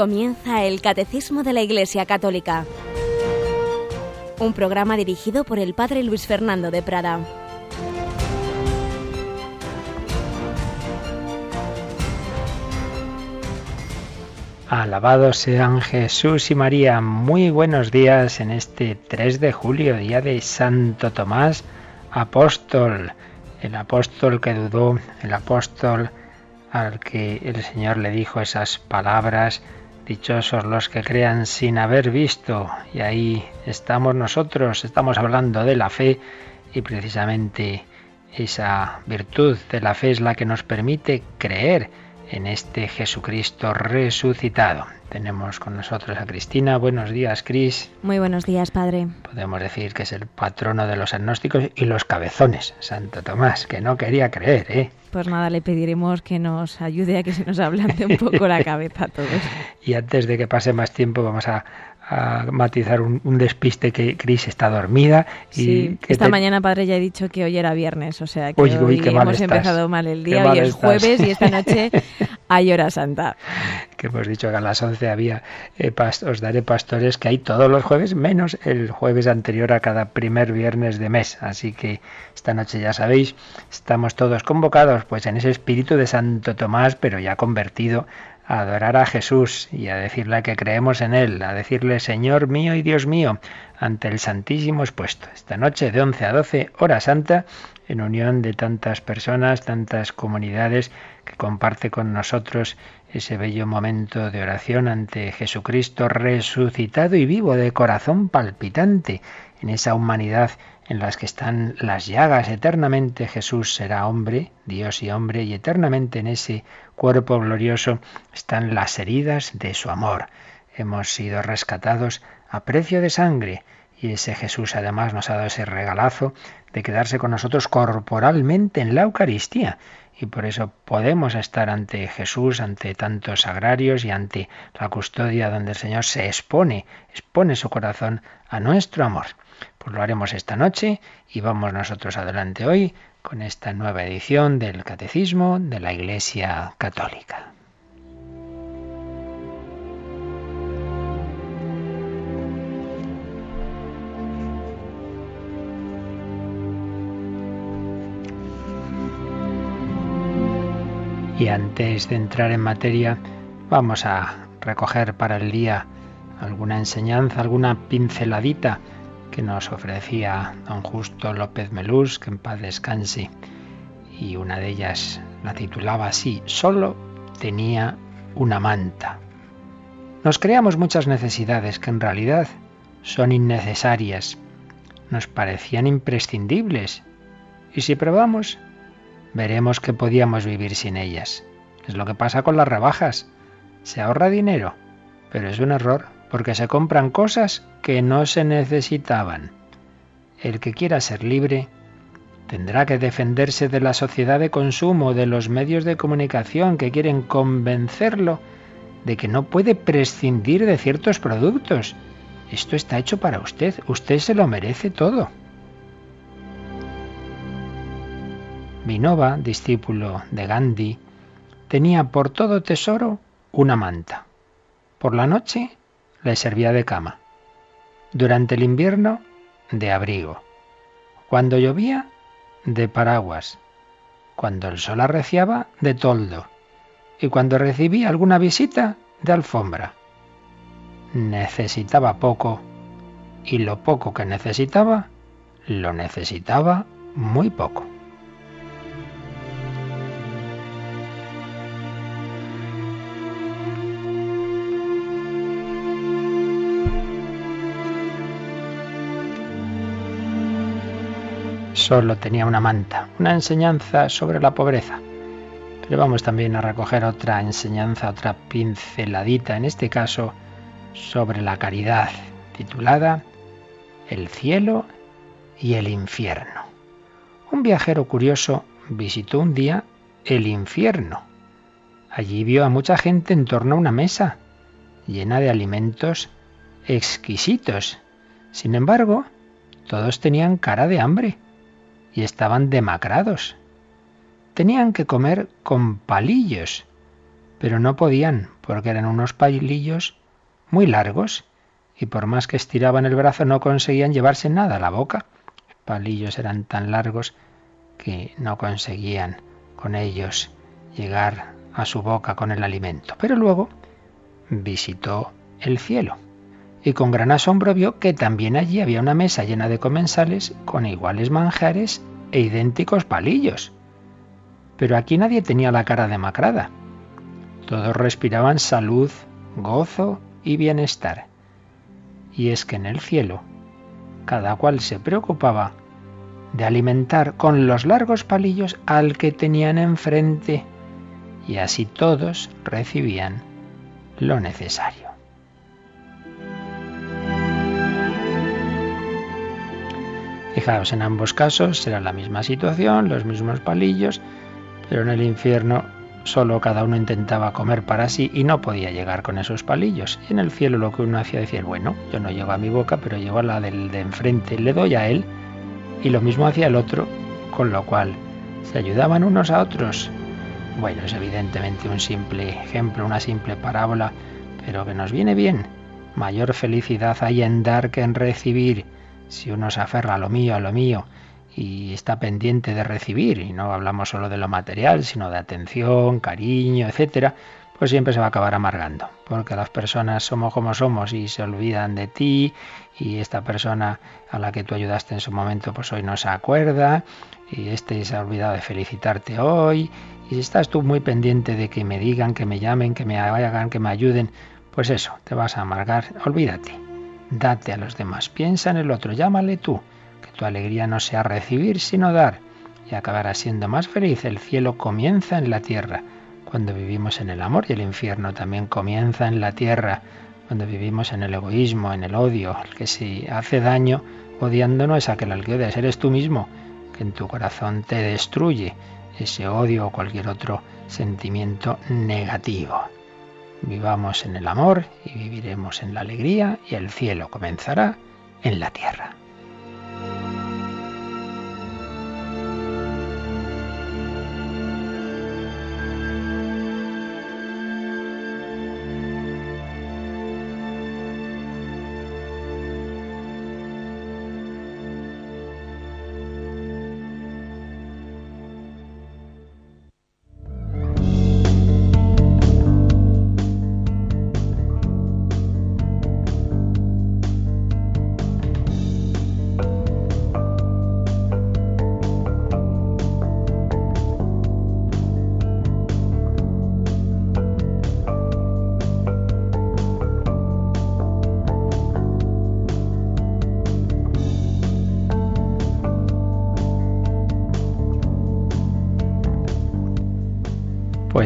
Comienza el Catecismo de la Iglesia Católica, un programa dirigido por el Padre Luis Fernando de Prada. Alabados sean Jesús y María. Muy buenos días en este 3 de julio, día de Santo Tomás, apóstol. El apóstol que dudó, el apóstol al que el Señor le dijo esas palabras, dichosos los que crean sin haber visto. Y ahí estamos nosotros, estamos hablando de la fe y precisamente esa virtud de la fe es la que nos permite creer en este Jesucristo resucitado. Tenemos con nosotros a Cristina. Buenos días, Cris. Muy buenos días, Padre. Podemos decir que es el patrono de los agnósticos y los cabezones, Santo Tomás, que no quería creer, ¿eh? Pues nada, le pediremos que nos ayude a que se nos ablande un poco la cabeza a todos. y antes de que pase más tiempo, vamos a a matizar un, despiste que Cris está dormida. Y esta mañana, padre, ya he dicho que hoy era viernes, o sea que hoy hemos empezado mal el día, hoy es jueves y esta noche hay hora santa. Que hemos dicho que a las 11 había, eh, os daré pastores, que hay todos los jueves, menos el jueves anterior a cada primer viernes de mes. Así que esta noche ya sabéis, estamos todos convocados pues en ese espíritu de Santo Tomás, pero ya convertido a adorar a Jesús y a decirle que creemos en Él, a decirle Señor mío y Dios mío ante el Santísimo expuesto. Esta noche de 11 a 12, hora santa, en unión de tantas personas, tantas comunidades que comparte con nosotros ese bello momento de oración ante Jesucristo resucitado y vivo de corazón palpitante en esa humanidad en las que están las llagas. Eternamente Jesús será hombre, Dios y hombre, y eternamente en ese cuerpo glorioso están las heridas de su amor. Hemos sido rescatados a precio de sangre, y ese Jesús además nos ha dado ese regalazo de quedarse con nosotros corporalmente en la Eucaristía. Y por eso podemos estar ante Jesús, ante tantos agrarios y ante la custodia donde el Señor se expone, expone su corazón a nuestro amor. Pues lo haremos esta noche y vamos nosotros adelante hoy con esta nueva edición del Catecismo de la Iglesia Católica. Y antes de entrar en materia, vamos a recoger para el día alguna enseñanza, alguna pinceladita que nos ofrecía don Justo López Melús, que en paz descanse, y una de ellas la titulaba así, Solo tenía una manta. Nos creamos muchas necesidades que en realidad son innecesarias, nos parecían imprescindibles, y si probamos, veremos que podíamos vivir sin ellas. Es lo que pasa con las rebajas. Se ahorra dinero, pero es un error porque se compran cosas que no se necesitaban. El que quiera ser libre tendrá que defenderse de la sociedad de consumo, de los medios de comunicación que quieren convencerlo de que no puede prescindir de ciertos productos. Esto está hecho para usted, usted se lo merece todo. Vinova, discípulo de Gandhi, tenía por todo tesoro una manta. Por la noche le servía de cama. Durante el invierno, de abrigo. Cuando llovía, de paraguas. Cuando el sol arreciaba, de toldo. Y cuando recibía alguna visita, de alfombra. Necesitaba poco, y lo poco que necesitaba, lo necesitaba muy poco. Solo tenía una manta, una enseñanza sobre la pobreza. Pero vamos también a recoger otra enseñanza, otra pinceladita, en este caso sobre la caridad, titulada El cielo y el infierno. Un viajero curioso visitó un día el infierno. Allí vio a mucha gente en torno a una mesa, llena de alimentos exquisitos. Sin embargo, todos tenían cara de hambre y estaban demacrados. Tenían que comer con palillos. pero no podían, porque eran unos palillos muy largos, y por más que estiraban el brazo no conseguían llevarse nada a la boca. Los palillos eran tan largos que no conseguían con ellos llegar a su boca con el alimento. Pero luego visitó el cielo y con gran asombro vio que también allí había una mesa llena de comensales con iguales manjares e idénticos palillos. Pero aquí nadie tenía la cara demacrada. Todos respiraban salud, gozo y bienestar. Y es que en el cielo cada cual se preocupaba de alimentar con los largos palillos al que tenían enfrente, y así todos recibían lo necesario. Fijaos, en ambos casos será la misma situación, los mismos palillos, pero en el infierno solo cada uno intentaba comer para sí y no podía llegar con esos palillos. Y en el cielo lo que uno hacía decir, bueno, yo no llego a mi boca, pero llego a la del de enfrente, le doy a él, y lo mismo hacía el otro, con lo cual se ayudaban unos a otros. Bueno, es evidentemente un simple ejemplo, una simple parábola, pero que nos viene bien. Mayor felicidad hay en dar que en recibir si uno se aferra a lo mío, a lo mío, y está pendiente de recibir, y no hablamos solo de lo material, sino de atención, cariño, etcétera, pues siempre se va a acabar amargando, porque las personas somos como somos y se olvidan de ti, y esta persona a la que tú ayudaste en su momento, pues hoy no se acuerda, y este se ha olvidado de felicitarte hoy, y si estás tú muy pendiente de que me digan, que me llamen, que me hagan, que me ayuden, pues eso, te vas a amargar, olvídate date a los demás, piensa en el otro, llámale tú, que tu alegría no sea recibir, sino dar, y acabarás siendo más feliz. El cielo comienza en la tierra, cuando vivimos en el amor, y el infierno también comienza en la tierra, cuando vivimos en el egoísmo, en el odio. El que si hace daño odiando no es aquel al que odias, eres tú mismo, que en tu corazón te destruye ese odio o cualquier otro sentimiento negativo. Vivamos en el amor y viviremos en la alegría y el cielo comenzará en la tierra.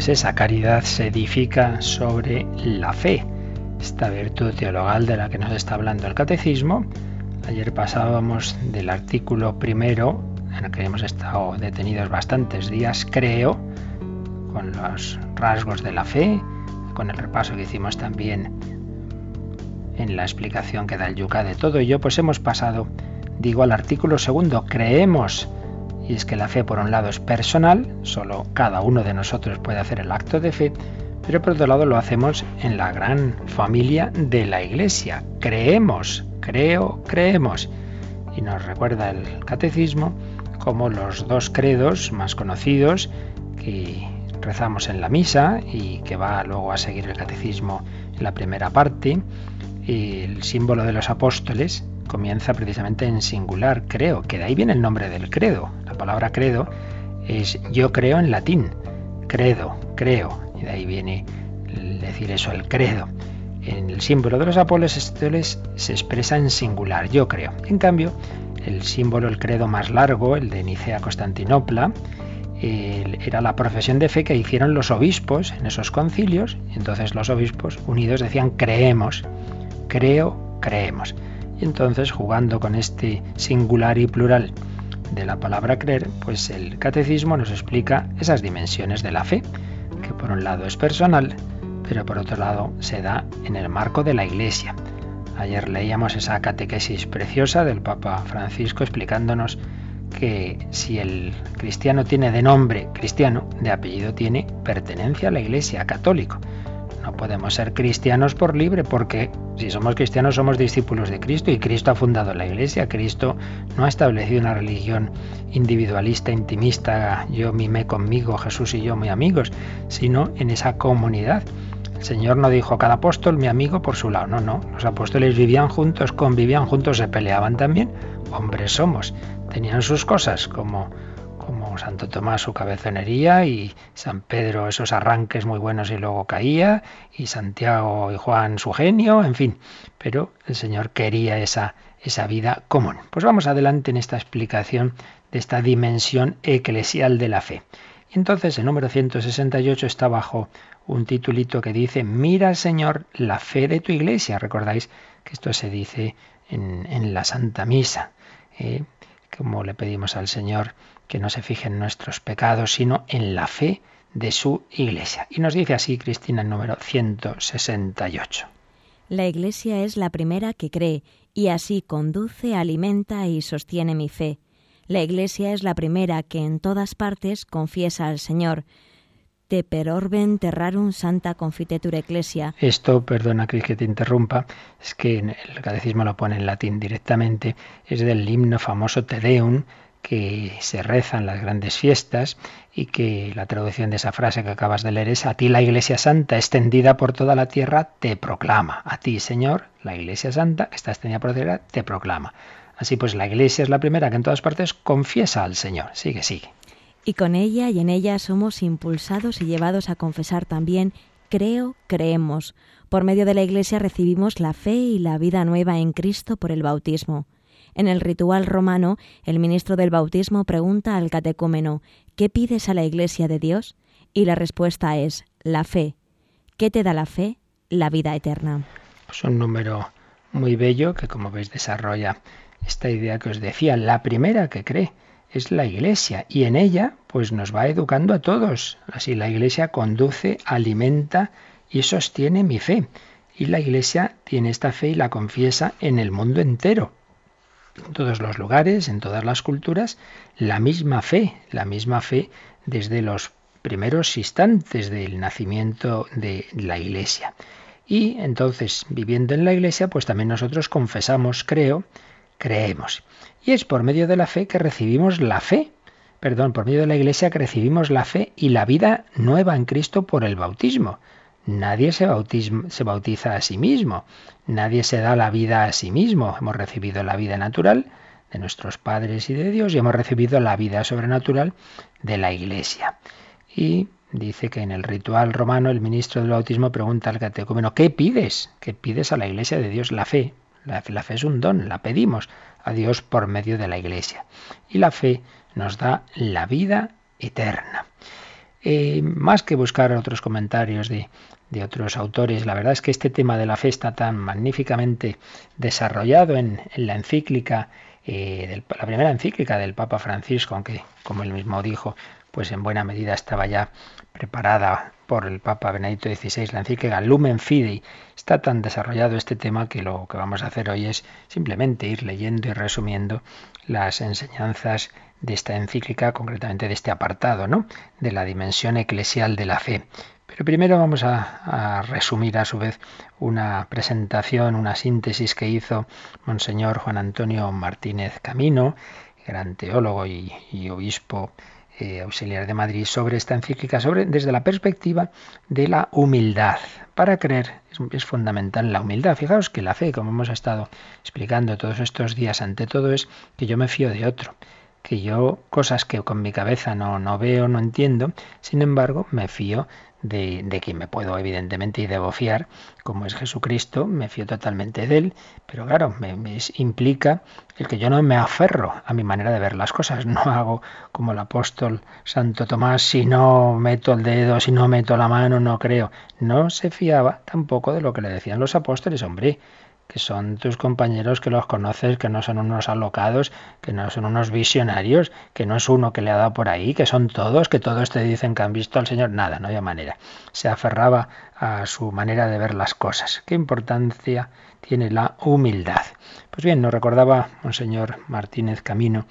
Esa caridad se edifica sobre la fe, esta virtud teologal de la que nos está hablando el catecismo. Ayer pasábamos del artículo primero, en el que hemos estado detenidos bastantes días, creo, con los rasgos de la fe, con el repaso que hicimos también en la explicación que da el Yuca de todo ello, pues hemos pasado, digo, al artículo segundo, creemos y es que la fe, por un lado, es personal, solo cada uno de nosotros puede hacer el acto de fe, pero por otro lado lo hacemos en la gran familia de la Iglesia. Creemos, creo, creemos. Y nos recuerda el catecismo como los dos credos más conocidos que rezamos en la misa y que va luego a seguir el catecismo en la primera parte, el símbolo de los apóstoles, comienza precisamente en singular, creo, que de ahí viene el nombre del credo. La palabra credo es yo creo en latín, credo, creo, y de ahí viene decir eso, el credo. En el símbolo de los apóstoles se expresa en singular, yo creo. En cambio, el símbolo, el credo más largo, el de Nicea Constantinopla, era la profesión de fe que hicieron los obispos en esos concilios. Entonces los obispos unidos decían creemos, creo, creemos. Y entonces, jugando con este singular y plural de la palabra creer, pues el catecismo nos explica esas dimensiones de la fe, que por un lado es personal, pero por otro lado se da en el marco de la Iglesia. Ayer leíamos esa catequesis preciosa del Papa Francisco explicándonos que si el cristiano tiene de nombre cristiano, de apellido tiene pertenencia a la Iglesia católica. No podemos ser cristianos por libre porque si somos cristianos somos discípulos de Cristo y Cristo ha fundado la Iglesia. Cristo no ha establecido una religión individualista, intimista, yo mimé conmigo, Jesús y yo muy amigos, sino en esa comunidad. El Señor no dijo cada apóstol mi amigo por su lado, no, no. Los apóstoles vivían juntos, convivían juntos, se peleaban también. Hombres somos. Tenían sus cosas como Santo Tomás su cabezonería y San Pedro esos arranques muy buenos y luego caía, y Santiago y Juan su genio, en fin, pero el Señor quería esa, esa vida común. Pues vamos adelante en esta explicación de esta dimensión eclesial de la fe. Entonces el número 168 está bajo un titulito que dice, mira Señor la fe de tu iglesia. Recordáis que esto se dice en, la Santa Misa, eh, como le pedimos al Señor que no se fije en nuestros pecados, sino en la fe de su iglesia. Y nos dice así Cristina el número 168. La iglesia es la primera que cree y así conduce, alimenta y sostiene mi fe. La iglesia es la primera que en todas partes confiesa al Señor. Te per orben terrarum santa confitetur ecclesia. Esto, perdona Cris que te interrumpa, es que el catecismo lo pone en latín directamente, es del himno famoso Te Deum, que se rezan las grandes fiestas y que la traducción de esa frase que acabas de leer es a ti la Iglesia Santa extendida por toda la tierra te proclama. A ti, Señor, la Iglesia Santa que está extendida por la tierra te proclama. Así pues, la Iglesia es la primera que en todas partes confiesa al Señor. Sigue, sigue. Y con ella y en ella somos impulsados y llevados a confesar también, creo, creemos. Por medio de la Iglesia recibimos la fe y la vida nueva en Cristo por el bautismo. En el ritual romano, el ministro del bautismo pregunta al catecúmeno, ¿qué pides a la Iglesia de Dios? Y la respuesta es, la fe. ¿Qué te da la fe? La vida eterna. Es un número muy bello que, como veis, desarrolla esta idea que os decía. La primera que cree es la Iglesia y en ella pues nos va educando a todos. Así la Iglesia conduce, alimenta y sostiene mi fe. Y la Iglesia tiene esta fe y la confiesa en el mundo entero en todos los lugares, en todas las culturas, la misma fe, la misma fe desde los primeros instantes del nacimiento de la Iglesia. Y entonces, viviendo en la Iglesia, pues también nosotros confesamos, creo, creemos. Y es por medio de la fe que recibimos la fe, perdón, por medio de la Iglesia que recibimos la fe y la vida nueva en Cristo por el bautismo. Nadie se, bautiza a sí mismo, nadie se da la vida a sí mismo. Hemos recibido la vida natural de nuestros padres y de Dios y hemos recibido la vida sobrenatural de la Iglesia. Y dice que en el ritual romano el ministro del bautismo pregunta al catecúmeno, ¿qué pides? ¿Qué pides a la Iglesia de Dios? La fe. La fe, la fe es un don, la pedimos a Dios por medio de la Iglesia. Y la fe nos da la vida eterna. Eh, más que buscar otros comentarios de, otros autores, la verdad es que este tema de la fe está tan magníficamente desarrollado en, la encíclica, eh, la primera encíclica del Papa Francisco, aunque como él mismo dijo, pues en buena medida estaba ya preparada por el Papa Benedicto XVI, la encíclica Lumen Fidei. Está tan desarrollado este tema que lo que vamos a hacer hoy es simplemente ir leyendo y resumiendo las enseñanzas de esta encíclica, concretamente de este apartado, ¿no? De la dimensión eclesial de la fe. Pero primero vamos a, resumir a su vez una presentación, una síntesis que hizo Monseñor Juan Antonio Martínez Camino, gran teólogo y, obispo eh, auxiliar de Madrid, sobre esta encíclica, sobre, desde la perspectiva de la humildad. Para creer es, fundamental la humildad. Fijaos que la fe, como hemos estado explicando todos estos días, ante todo es que yo me fío de otro que yo cosas que con mi cabeza no, no veo, no entiendo, sin embargo me fío de, de, quien me puedo evidentemente y debo fiar, como es Jesucristo, me fío totalmente de él, pero claro, me, implica el que yo no me aferro a mi manera de ver las cosas, no hago como el apóstol Santo Tomás, si no meto el dedo, si no meto la mano, no creo. No se fiaba tampoco de lo que le decían los apóstoles, hombre, que son tus compañeros que los conoces, que no son unos alocados, que no son unos visionarios, que no es uno que le ha dado por ahí, que son todos, que todos te dicen que han visto al Señor. Nada, no había manera. Se aferraba a su manera de ver las cosas. ¿Qué importancia tiene la humildad? Pues bien, nos recordaba señor Martínez Camino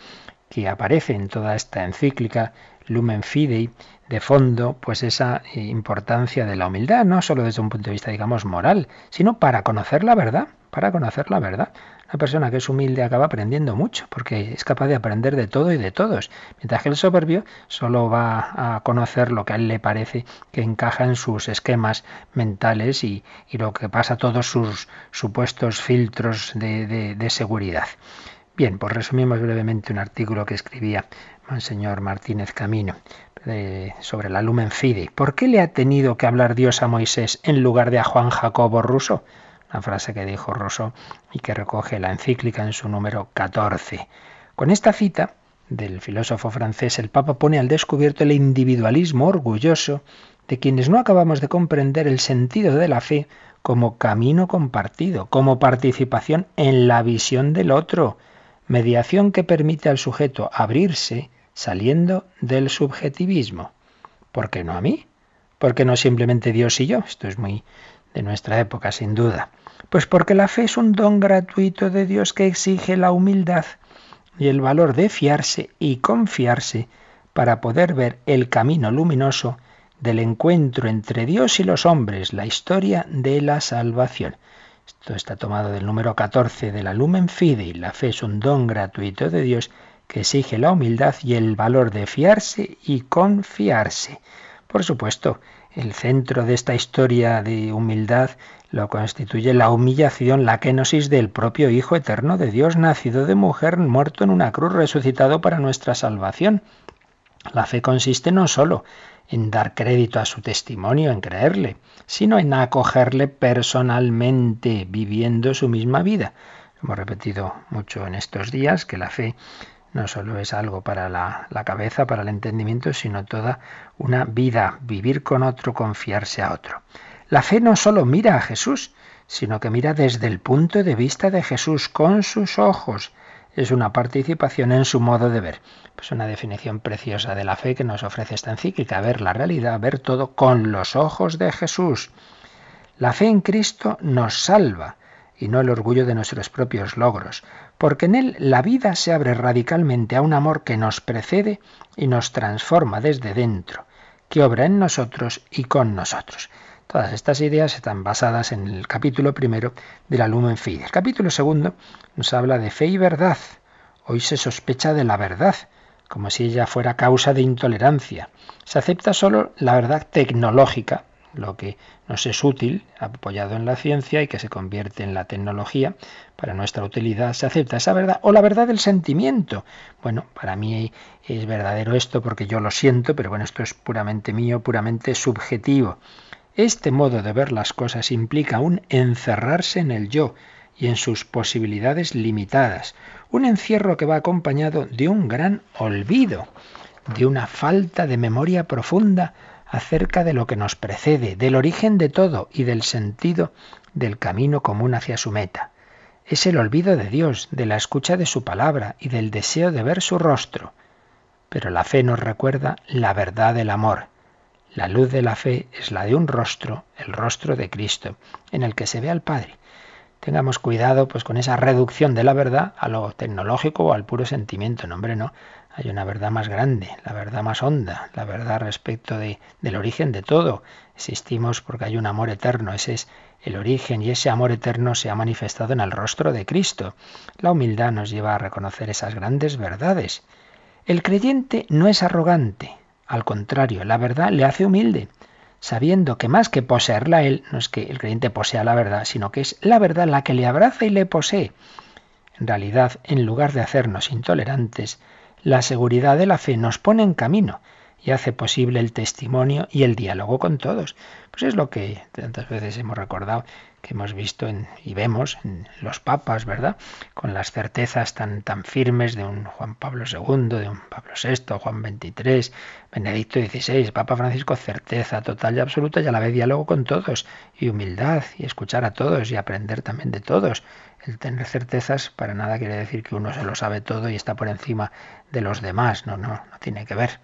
que aparece en toda esta encíclica Lumen Fidei, de fondo, pues esa importancia de la humildad, no solo desde un punto de vista, digamos, moral, sino para conocer la verdad, para conocer la verdad. Una persona que es humilde acaba aprendiendo mucho, porque es capaz de aprender de todo y de todos, mientras que el soberbio solo va a conocer lo que a él le parece que encaja en sus esquemas mentales y, lo que pasa todos sus supuestos filtros de, de seguridad. Bien, pues resumimos brevemente un artículo que escribía Monseñor Martínez Camino sobre la Lumen Fidei. ¿Por qué le ha tenido que hablar Dios a Moisés en lugar de a Juan Jacobo Russo? Una frase que dijo Rousseau y que recoge la encíclica en su número 14. Con esta cita del filósofo francés, el Papa pone al descubierto el individualismo orgulloso de quienes no acabamos de comprender el sentido de la fe como camino compartido, como participación en la visión del otro, mediación que permite al sujeto abrirse saliendo del subjetivismo. ¿Por qué no a mí? ¿Por qué no simplemente Dios y yo? Esto es muy de nuestra época, sin duda. Pues porque la fe es un don gratuito de Dios que exige la humildad y el valor de fiarse y confiarse para poder ver el camino luminoso del encuentro entre Dios y los hombres, la historia de la salvación. Esto está tomado del número 14 de la Lumen Fidei. La fe es un don gratuito de Dios que exige la humildad y el valor de fiarse y confiarse. Por supuesto, el centro de esta historia de humildad lo constituye la humillación, la kenosis del propio Hijo eterno de Dios, nacido de mujer, muerto en una cruz, resucitado para nuestra salvación. La fe consiste no sólo en dar crédito a su testimonio, en creerle, sino en acogerle personalmente, viviendo su misma vida. Hemos repetido mucho en estos días que la fe no solo es algo para la, cabeza, para el entendimiento, sino toda una vida, vivir con otro, confiarse a otro. La fe no solo mira a Jesús, sino que mira desde el punto de vista de Jesús, con sus ojos. Es una participación en su modo de ver. Pues una definición preciosa de la fe que nos ofrece esta encíclica, ver la realidad, ver todo con los ojos de Jesús. La fe en Cristo nos salva y no el orgullo de nuestros propios logros, porque en él la vida se abre radicalmente a un amor que nos precede y nos transforma desde dentro, que obra en nosotros y con nosotros. Todas estas ideas están basadas en el capítulo primero de la Lumen Fidei. El capítulo segundo nos habla de fe y verdad. Hoy se sospecha de la verdad, como si ella fuera causa de intolerancia. Se acepta solo la verdad tecnológica, lo que nos es útil, apoyado en la ciencia y que se convierte en la tecnología para nuestra utilidad, se acepta esa verdad o la verdad del sentimiento. Bueno, para mí es verdadero esto porque yo lo siento, pero bueno, esto es puramente mío, puramente subjetivo. Este modo de ver las cosas implica un encerrarse en el yo y en sus posibilidades limitadas, un encierro que va acompañado de un gran olvido, de una falta de memoria profunda acerca de lo que nos precede, del origen de todo y del sentido del camino común hacia su meta. Es el olvido de Dios, de la escucha de su palabra y del deseo de ver su rostro. Pero la fe nos recuerda la verdad del amor. La luz de la fe es la de un rostro, el rostro de Cristo, en el que se ve al Padre. Tengamos cuidado pues con esa reducción de la verdad a lo tecnológico o al puro sentimiento, no hombre, no. Hay una verdad más grande, la verdad más honda, la verdad respecto de, del origen de todo. Existimos porque hay un amor eterno, ese es el origen y ese amor eterno se ha manifestado en el rostro de Cristo. La humildad nos lleva a reconocer esas grandes verdades. El creyente no es arrogante, al contrario, la verdad le hace humilde, sabiendo que más que poseerla él, no es que el creyente posea la verdad, sino que es la verdad la que le abraza y le posee. En realidad, en lugar de hacernos intolerantes, la seguridad de la fe nos pone en camino y hace posible el testimonio y el diálogo con todos. Pues es lo que tantas veces hemos recordado, que hemos visto y vemos en los papas, ¿verdad? Con las certezas tan, tan firmes de un Juan Pablo II, de un Pablo VI, Juan XXIII, Benedicto XVI, Papa Francisco, certeza total y absoluta y a la vez diálogo con todos, y humildad, y escuchar a todos y aprender también de todos. El tener certezas para nada quiere decir que uno se lo sabe todo y está por encima de los demás. No, no, no tiene que ver.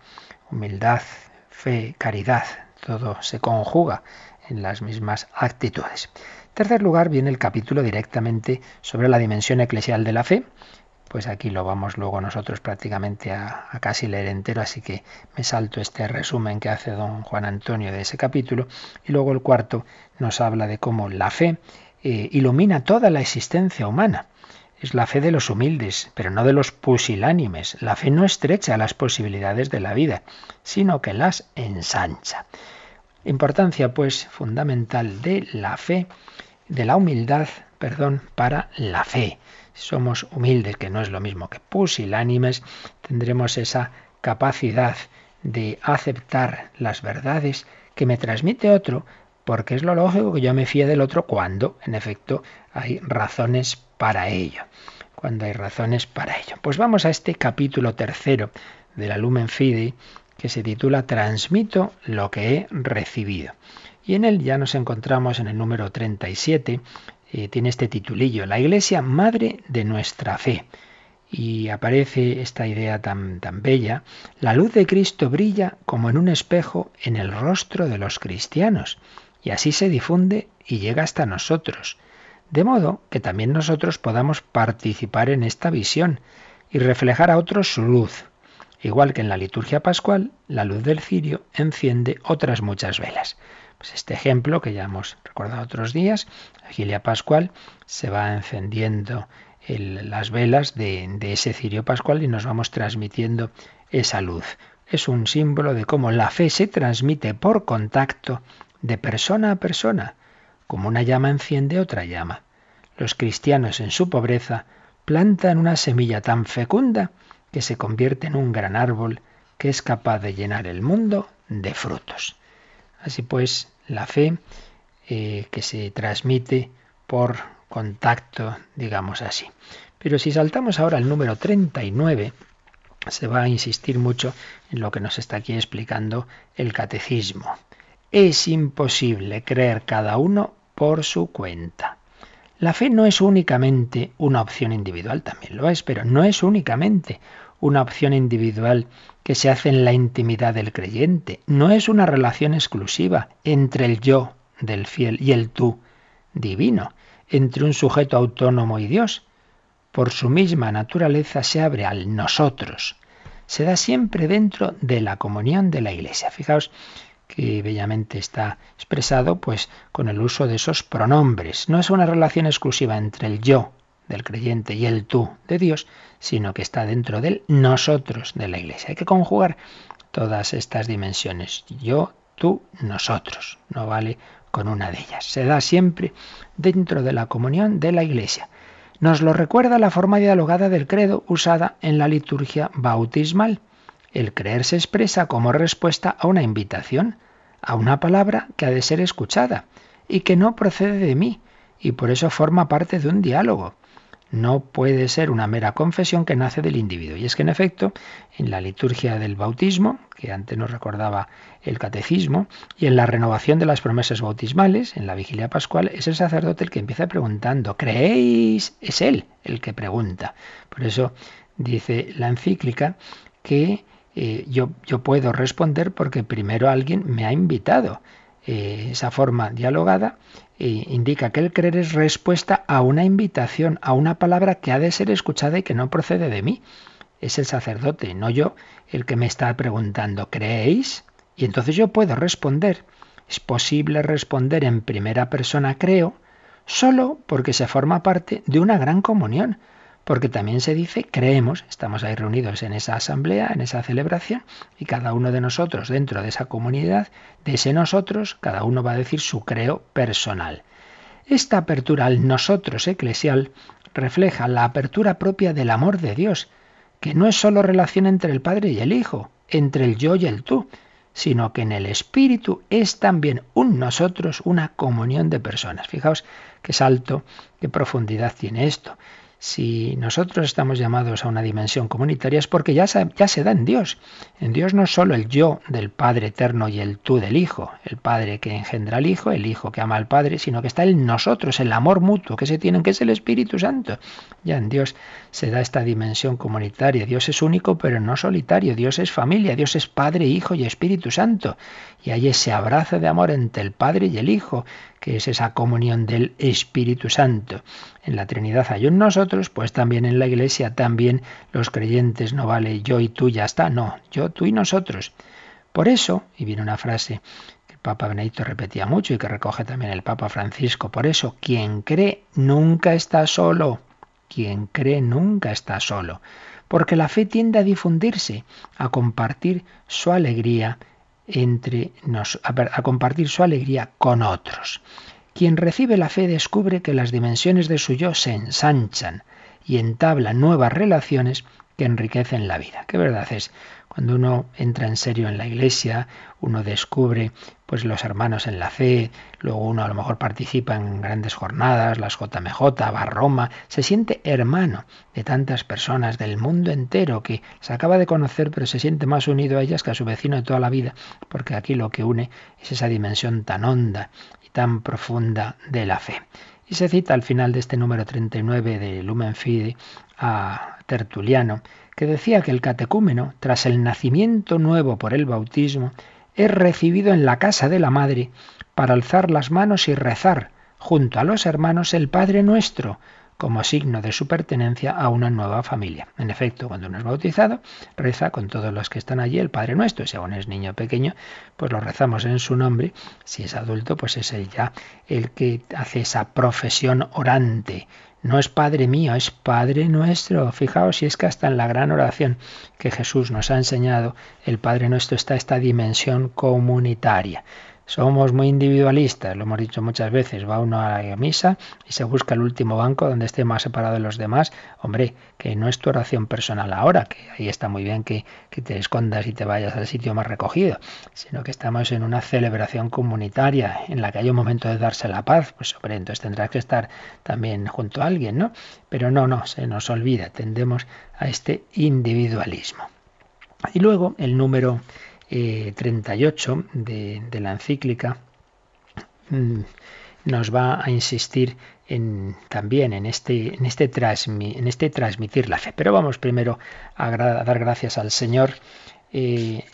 Humildad, fe, caridad, todo se conjuga en las mismas actitudes. Tercer lugar viene el capítulo directamente sobre la dimensión eclesial de la fe pues aquí lo vamos luego nosotros prácticamente a, casi leer entero, así que me salto este resumen que hace don Juan Antonio de ese capítulo. Y luego el cuarto nos habla de cómo la fe eh, ilumina toda la existencia humana. Es la fe de los humildes, pero no de los pusilánimes. La fe no estrecha las posibilidades de la vida, sino que las ensancha. Importancia, pues, fundamental de la fe, de la humildad, perdón, para la fe. somos humildes, que no es lo mismo que pusilánimes, tendremos esa capacidad de aceptar las verdades que me transmite otro, porque es lo lógico que yo me fíe del otro cuando, en efecto, hay razones para ello. Cuando hay razones para ello. Pues vamos a este capítulo tercero de la Lumen Fidei, que se titula Transmito lo que he recibido. Y en él ya nos encontramos en el número 37, eh, tiene este titulillo, La Iglesia Madre de nuestra Fe. Y aparece esta idea tan, tan bella, la luz de Cristo brilla como en un espejo en el rostro de los cristianos, y así se difunde y llega hasta nosotros, de modo que también nosotros podamos participar en esta visión y reflejar a otros su luz, igual que en la liturgia pascual, la luz del cirio enciende otras muchas velas. Pues este ejemplo que ya hemos recordado otros días, la vigilia pascual, se va encendiendo las velas de, de ese cirio pascual y nos vamos transmitiendo esa luz. Es un símbolo de cómo la fe se transmite por contacto de persona a persona, como una llama enciende otra llama. Los cristianos en su pobreza plantan una semilla tan fecunda que se convierte en un gran árbol que es capaz de llenar el mundo de frutos. Así pues, la fe eh, que se transmite por contacto, digamos así. Pero si saltamos ahora al número 39, se va a insistir mucho en lo que nos está aquí explicando el catecismo. Es imposible creer cada uno por su cuenta. La fe no es únicamente una opción individual, también lo es, pero no es únicamente una opción individual que se hace en la intimidad del creyente. No es una relación exclusiva entre el yo del fiel y el tú divino, entre un sujeto autónomo y Dios. Por su misma naturaleza se abre al nosotros. Se da siempre dentro de la comunión de la Iglesia. Fijaos que bellamente está expresado pues con el uso de esos pronombres. No es una relación exclusiva entre el yo del creyente y el tú de Dios, sino que está dentro del nosotros de la Iglesia. Hay que conjugar todas estas dimensiones. Yo, tú, nosotros. No vale con una de ellas. Se da siempre dentro de la comunión de la Iglesia. Nos lo recuerda la forma dialogada del credo usada en la liturgia bautismal. El creer se expresa como respuesta a una invitación, a una palabra que ha de ser escuchada y que no procede de mí, y por eso forma parte de un diálogo no puede ser una mera confesión que nace del individuo. Y es que en efecto, en la liturgia del bautismo, que antes nos recordaba el catecismo, y en la renovación de las promesas bautismales, en la vigilia pascual, es el sacerdote el que empieza preguntando, ¿creéis? Es él el que pregunta. Por eso dice la encíclica que eh, yo, puedo responder porque primero alguien me ha invitado. Eh, esa forma dialogada indica que el creer es respuesta a una invitación, a una palabra que ha de ser escuchada y que no procede de mí. Es el sacerdote, no yo, el que me está preguntando, ¿creéis? Y entonces yo puedo responder. Es posible responder en primera persona creo solo porque se forma parte de una gran comunión, porque también se dice creemos, estamos ahí reunidos en esa asamblea, en esa celebración, y cada uno de nosotros dentro de esa comunidad, de ese nosotros, cada uno va a decir su creo personal. Esta apertura al nosotros eclesial refleja la apertura propia del amor de Dios, que no es sólo relación entre el Padre y el Hijo, entre el yo y el tú, sino que en el Espíritu es también un nosotros, una comunión de personas. Fijaos qué salto, qué profundidad tiene esto. Si nosotros estamos llamados a una dimensión comunitaria es porque ya se, da en Dios. En Dios no es solo el yo del Padre eterno y el tú del Hijo, el Padre que engendra al Hijo, el Hijo que ama al Padre, sino que está en nosotros, el amor mutuo que se tienen, que es el Espíritu Santo. Ya en Dios se da esta dimensión comunitaria. Dios es único pero no solitario. Dios es familia. Dios es Padre, Hijo y Espíritu Santo. Y hay ese abrazo de amor entre el Padre y el Hijo que es esa comunión del Espíritu Santo. En la Trinidad hay un nosotros, pues también en la Iglesia, también los creyentes, no vale yo y tú, ya está, no, yo, tú y nosotros. Por eso, y viene una frase que el Papa Benedicto repetía mucho y que recoge también el Papa Francisco, por eso, quien cree nunca está solo, quien cree nunca está solo, porque la fe tiende a difundirse, a compartir su alegría entre nos, a compartir su alegría con otros. Quien recibe la fe descubre que las dimensiones de su yo se ensanchan y entabla nuevas relaciones que enriquecen la vida. ¿Qué verdad es? Cuando uno entra en serio en la iglesia, uno descubre pues los hermanos en la fe, luego uno a lo mejor participa en grandes jornadas, las JMJ, va a Roma, se siente hermano de tantas personas del mundo entero que se acaba de conocer, pero se siente más unido a ellas que a su vecino de toda la vida, porque aquí lo que une es esa dimensión tan honda y tan profunda de la fe. Y se cita al final de este número 39 de Lumen Fide a Tertuliano, que decía que el catecúmeno, tras el nacimiento nuevo por el bautismo, es recibido en la casa de la madre para alzar las manos y rezar junto a los hermanos el Padre Nuestro, como signo de su pertenencia a una nueva familia. En efecto, cuando uno es bautizado, reza con todos los que están allí el Padre Nuestro. Si aún es niño pequeño, pues lo rezamos en su nombre. Si es adulto, pues es él ya el que hace esa profesión orante no es Padre mío, es Padre nuestro. Fijaos si es que hasta en la gran oración que Jesús nos ha enseñado, el Padre nuestro está esta dimensión comunitaria. Somos muy individualistas, lo hemos dicho muchas veces. Va uno a la misa y se busca el último banco donde esté más separado de los demás. Hombre, que no es tu oración personal ahora, que ahí está muy bien que, te escondas y te vayas al sitio más recogido, sino que estamos en una celebración comunitaria en la que hay un momento de darse la paz. Pues hombre, entonces tendrás que estar también junto a alguien, ¿no? Pero no, no, se nos olvida, tendemos a este individualismo. Y luego el número 38 eh, de, la encíclica mm, nos va a insistir en, también en este, en, este en este transmitir la fe. Pero vamos primero a, dar gracias al Señor eh,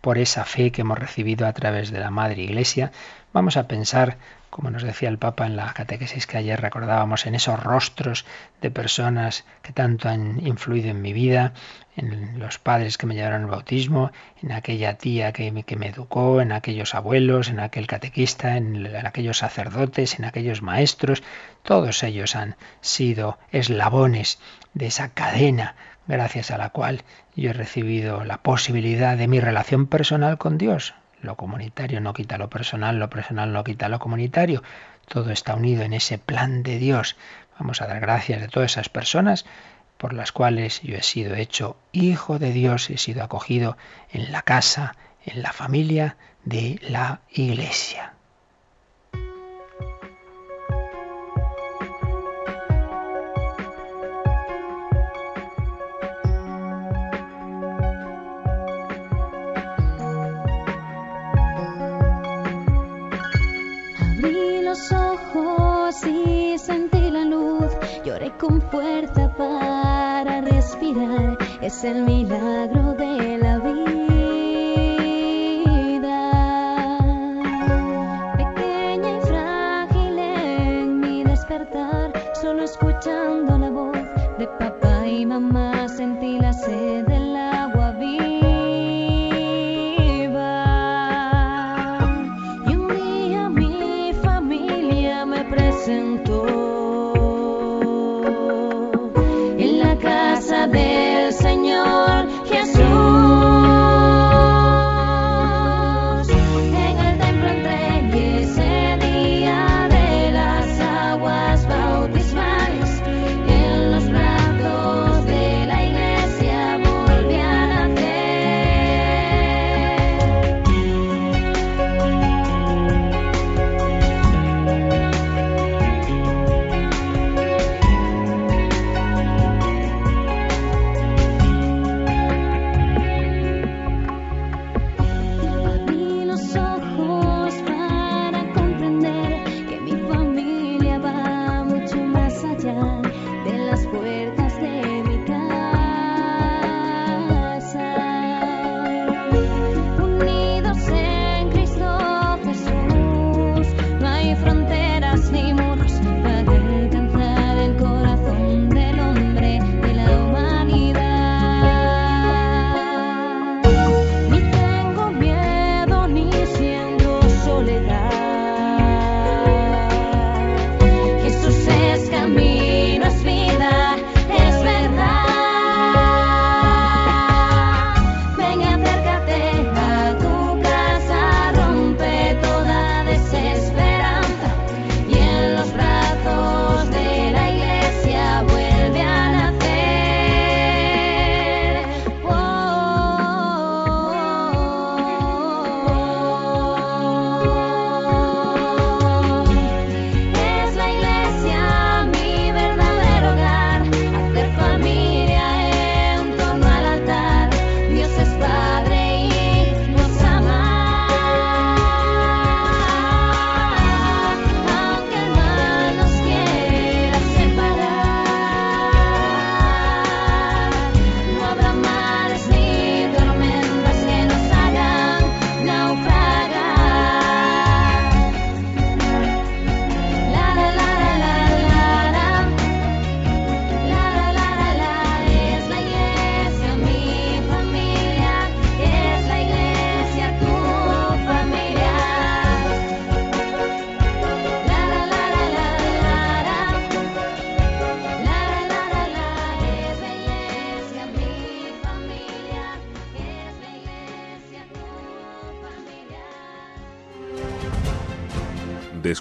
por esa fe que hemos recibido a través de la Madre Iglesia. Vamos a pensar como nos decía el Papa en la catequesis que ayer recordábamos, en esos rostros de personas que tanto han influido en mi vida, en los padres que me llevaron al bautismo, en aquella tía que me, educó, en aquellos abuelos, en aquel catequista, en, en aquellos sacerdotes, en aquellos maestros, todos ellos han sido eslabones de esa cadena gracias a la cual yo he recibido la posibilidad de mi relación personal con Dios, lo comunitario no quita lo personal, lo personal no quita lo comunitario. Todo está unido en ese plan de Dios. Vamos a dar gracias de todas esas personas por las cuales yo he sido hecho hijo de Dios, he sido acogido en la casa, en la familia de la Iglesia. Es el milagro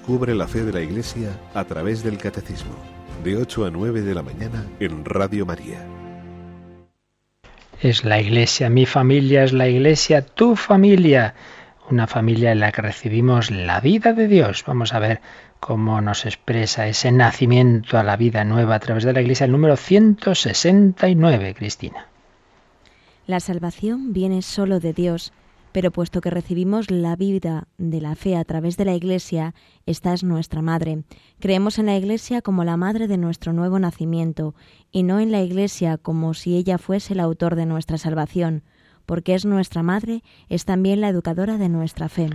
Descubre la fe de la Iglesia a través del Catecismo, de 8 a 9 de la mañana en Radio María. Es la Iglesia, mi familia es la Iglesia, tu familia, una familia en la que recibimos la vida de Dios. Vamos a ver cómo nos expresa ese nacimiento a la vida nueva a través de la Iglesia, el número 169, Cristina. La salvación viene solo de Dios pero puesto que recibimos la vida de la fe a través de la Iglesia, esta es nuestra madre. Creemos en la Iglesia como la madre de nuestro nuevo nacimiento, y no en la Iglesia como si ella fuese el autor de nuestra salvación, porque es nuestra madre, es también la educadora de nuestra fe.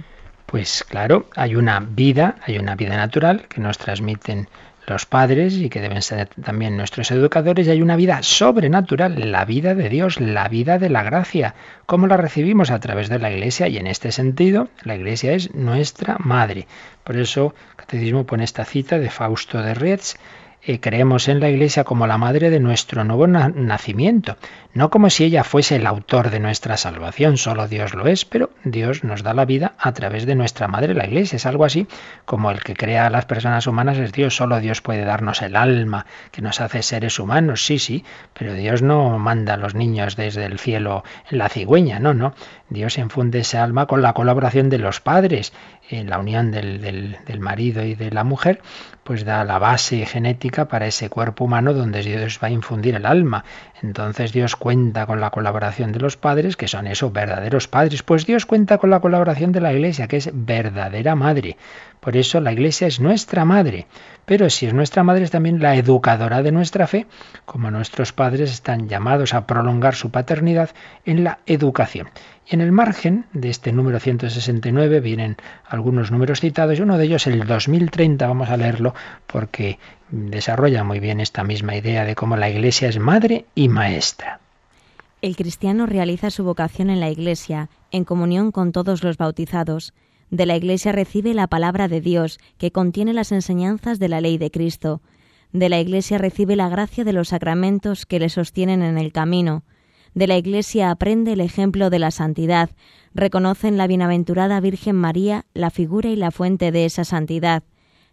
Pues claro, hay una vida, hay una vida natural que nos transmiten los padres y que deben ser también nuestros educadores y hay una vida sobrenatural, la vida de Dios, la vida de la gracia, como la recibimos a través de la Iglesia y en este sentido la Iglesia es nuestra madre. Por eso el Catecismo pone esta cita de Fausto de Retz eh, creemos en la Iglesia como la madre de nuestro nuevo nacimiento, no como si ella fuese el autor de nuestra salvación, solo Dios lo es, pero Dios nos da la vida a través de nuestra madre, la Iglesia. Es algo así como el que crea a las personas humanas es Dios, solo Dios puede darnos el alma, que nos hace seres humanos, sí, sí, pero Dios no manda a los niños desde el cielo en la cigüeña, no, no. Dios infunde ese alma con la colaboración de los padres, en la unión del, del, del marido y de la mujer, pues da la base genética para ese cuerpo humano donde Dios va a infundir el alma. Entonces Dios cuenta con la colaboración de los padres, que son esos verdaderos padres. Pues Dios cuenta con la colaboración de la Iglesia, que es verdadera madre. Por eso la Iglesia es nuestra madre. Pero si es nuestra madre es también la educadora de nuestra fe, como nuestros padres están llamados a prolongar su paternidad en la educación. Y en el margen de este número 169 vienen algunos números citados y uno de ellos el 2030, vamos a leerlo porque desarrolla muy bien esta misma idea de cómo la Iglesia es madre y maestra. El cristiano realiza su vocación en la Iglesia, en comunión con todos los bautizados, de la Iglesia recibe la palabra de Dios, que contiene las enseñanzas de la ley de Cristo. De la Iglesia recibe la gracia de los sacramentos que le sostienen en el camino. De la Iglesia aprende el ejemplo de la santidad. Reconoce en la bienaventurada Virgen María la figura y la fuente de esa santidad.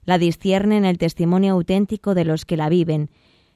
La discierne en el testimonio auténtico de los que la viven.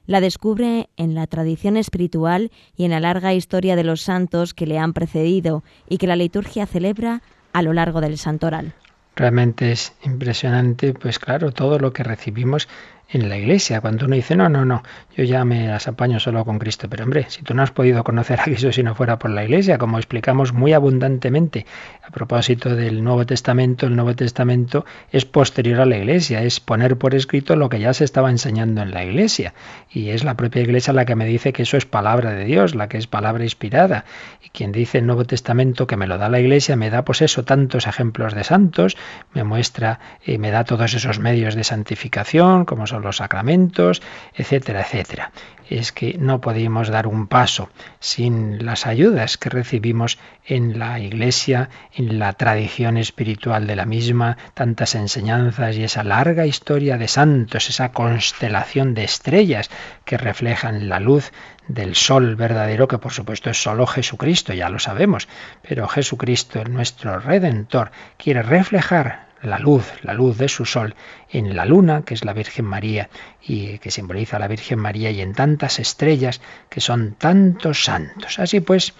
La descubre en la tradición espiritual y en la larga historia de los santos que le han precedido y que la liturgia celebra a lo largo del santoral. Realmente es impresionante, pues claro, todo lo que recibimos en la iglesia. Cuando uno dice, no, no, no, yo ya me las apaño solo con Cristo. Pero hombre, si tú no has podido conocer a Cristo si no fuera por la iglesia, como explicamos muy abundantemente a propósito del Nuevo Testamento, el Nuevo Testamento es posterior a la iglesia, es poner por escrito lo que ya se estaba enseñando en la iglesia. Y es la propia iglesia la que me dice que eso es palabra de Dios, la que es palabra inspirada. Y quien dice el Nuevo Testamento que me lo da la iglesia, me da pues eso, tantos ejemplos de santos, me muestra y me da todos esos medios de santificación, como son los sacramentos, etcétera, etcétera. Es que no podemos dar un paso sin las ayudas que recibimos en la Iglesia, en la tradición espiritual de la misma, tantas enseñanzas y esa larga historia de santos, esa constelación de estrellas que reflejan la luz del sol verdadero, que por supuesto es solo Jesucristo, ya lo sabemos, pero Jesucristo, nuestro Redentor, quiere reflejar la luz, la luz de su sol, en la luna, que es la Virgen María, y que simboliza a la Virgen María, y en tantas estrellas, que son tantos santos. Así pues,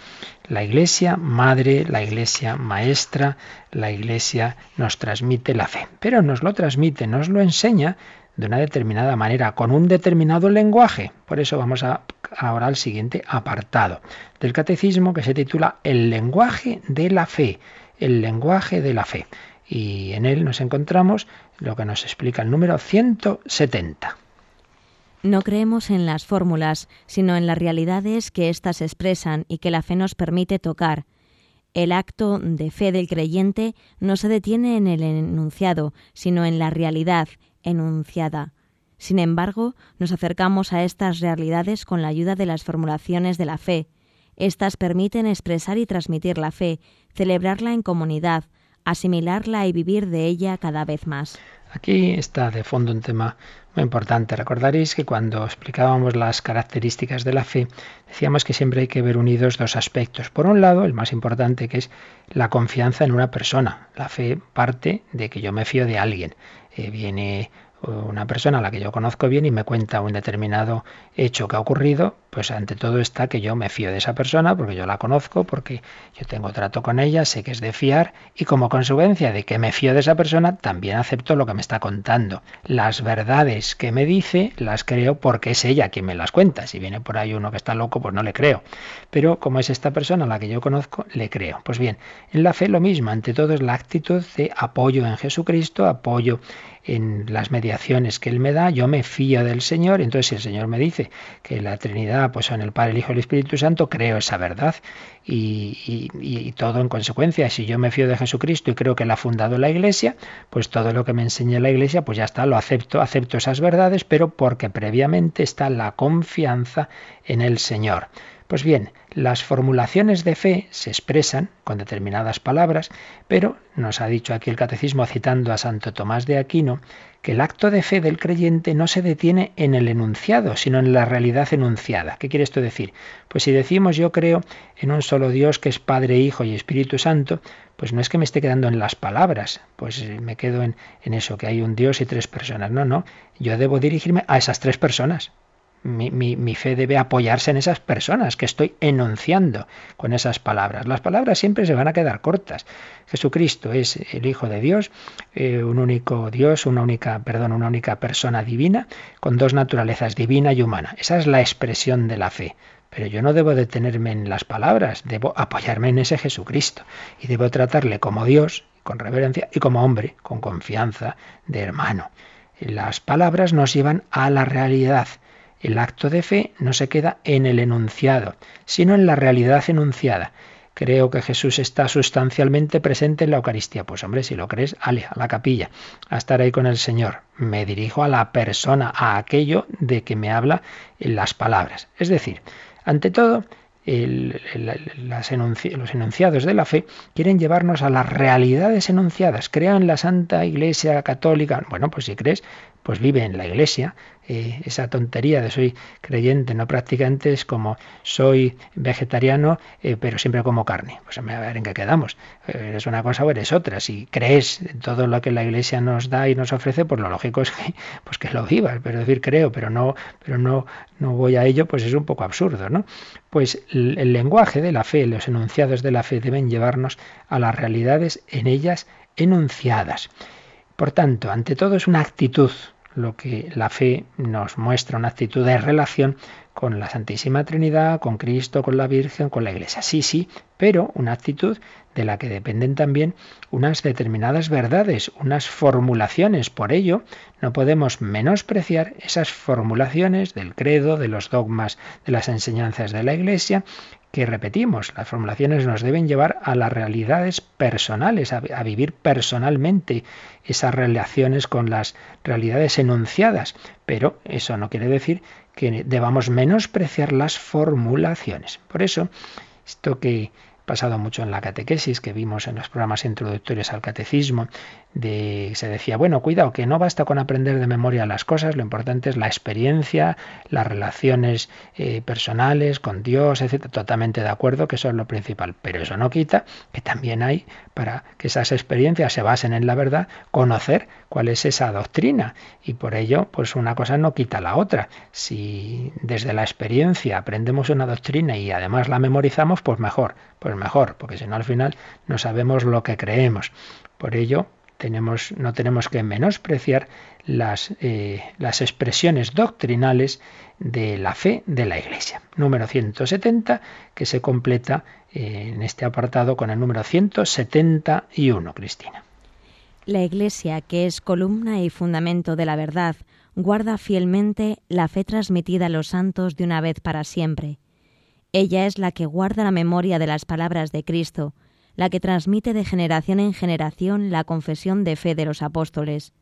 la Iglesia Madre, la Iglesia Maestra, la Iglesia nos transmite la fe, pero nos lo transmite, nos lo enseña de una determinada manera, con un determinado lenguaje. Por eso vamos a ahora al siguiente apartado del catecismo que se titula El lenguaje de la fe. El lenguaje de la fe y en él nos encontramos lo que nos explica el número 170. No creemos en las fórmulas, sino en las realidades que éstas expresan y que la fe nos permite tocar. El acto de fe del creyente no se detiene en el enunciado, sino en la realidad enunciada. Sin embargo, nos acercamos a estas realidades con la ayuda de las formulaciones de la fe. Estas permiten expresar y transmitir la fe, celebrarla en comunidad, asimilarla y vivir de ella cada vez más. Aquí está de fondo un tema muy importante. Recordaréis que cuando explicábamos las características de la fe, decíamos que siempre hay que ver unidos dos aspectos. Por un lado, el más importante, que es la confianza en una persona. La fe parte de que yo me fío de alguien. eh, viene una persona a la que yo conozco bien y me cuenta un determinado hecho que ha ocurrido, pues ante todo está que yo me fío de esa persona porque yo la conozco, porque yo tengo trato con ella, sé que es de fiar y como consecuencia de que me fío de esa persona también acepto lo que me está contando. Las verdades que me dice las creo porque es ella quien me las cuenta. Si viene por ahí uno que está loco, pues no le creo. Pero como es esta persona la que yo conozco, le creo. Pues bien, en la fe lo mismo, ante todo es la actitud de apoyo en Jesucristo, apoyo en las mediaciones que Él me da, yo me fío del Señor, entonces si el Señor me dice que la Trinidad pues son el Padre, el Hijo y el Espíritu Santo, creo esa verdad y, y, todo en consecuencia. Si yo me fío de Jesucristo y creo que Él ha fundado la Iglesia, pues todo lo que me enseña la Iglesia, pues ya está, lo acepto, acepto esas verdades, pero porque previamente está la confianza en el Señor. Pues bien, las formulaciones de fe se expresan con determinadas palabras, pero nos ha dicho aquí el catecismo citando a Santo Tomás de Aquino que el acto de fe del creyente no se detiene en el enunciado, sino en la realidad enunciada. ¿Qué quiere esto decir? Pues si decimos yo creo en un solo Dios que es Padre, Hijo y Espíritu Santo, pues no es que me esté quedando en las palabras, pues eh, me quedo en, en eso, que hay un Dios y tres personas. No, no, yo debo dirigirme a esas tres personas. Mi, fe debe apoyarse en esas personas que estoy enunciando con esas palabras. Las palabras siempre se van a quedar cortas. Jesucristo es el Hijo de Dios, eh, un único Dios, una única, perdón, una única persona divina, con dos naturalezas, divina y humana. Esa es la expresión de la fe. Pero yo no debo detenerme en las palabras, debo apoyarme en ese Jesucristo y debo tratarle como Dios, con reverencia, y como hombre, con confianza de hermano. Las palabras nos llevan a la realidad el acto de fe no se queda en el enunciado, sino en la realidad enunciada. Creo que Jesús está sustancialmente presente en la Eucaristía. Pues hombre, si lo crees, ale, a la capilla, a estar ahí con el Señor. Me dirijo a la persona, a aquello de que me habla en las palabras. Es decir, ante todo, los enunciados de la fe quieren llevarnos a las realidades enunciadas. Crean la Santa Iglesia Católica. Bueno, pues si crees, pues vive en la Iglesia, esa tontería de soy creyente, no practicante, es como soy vegetariano, eh, pero siempre como carne. Pues a ver en qué quedamos. Eres una cosa o eres otra. Si crees en todo lo que la Iglesia nos da y nos ofrece, pues lo lógico es que, pues que lo vivas. Pero decir creo, pero no, pero no, no voy a ello, pues es un poco absurdo, ¿no? Pues el lenguaje de la fe, los enunciados de la fe deben llevarnos a las realidades en ellas enunciadas. Por tanto, ante todo es una actitud, lo que la fe nos muestra, una actitud de relación con la Santísima Trinidad, con Cristo, con la Virgen, con la Iglesia. Sí, sí, pero una actitud de la que dependen también unas determinadas verdades, unas formulaciones. Por ello, no podemos menospreciar esas formulaciones del credo, de los dogmas, de las enseñanzas de la Iglesia, que repetimos, las formulaciones nos deben llevar a las realidades personales, a, vivir personalmente esas relaciones con las realidades enunciadas. Pero eso no quiere decir que debamos menospreciar las formulaciones. Por eso, esto que pasado mucho en la catequesis que vimos en los programas introductorios al catecismo, de se decía, bueno, cuidado, que no basta con aprender de memoria las cosas, lo importante es la experiencia, las relaciones eh, personales con Dios, etc. Totalmente de acuerdo que eso es lo principal, pero eso no quita que también hay, para que esas experiencias se basen en la verdad, conocer cuál es esa doctrina y por ello, pues una cosa no quita la otra. Si desde la experiencia aprendemos una doctrina y además la memorizamos, pues mejor, pues mejor, porque si no al final no sabemos lo que creemos. Por ello, no tenemos que menospreciar las, eh, las expresiones doctrinales de la fe de la Iglesia. Número 170, que se completa eh, en este apartado con el número 171, Cristina. La Iglesia, que es columna y fundamento de la verdad, guarda fielmente la fe transmitida a los santos de una vez para siempre. Ella es la que guarda la memoria de las palabras de Cristo, la que transmite de generación en generación la confesión de fe de los apóstoles,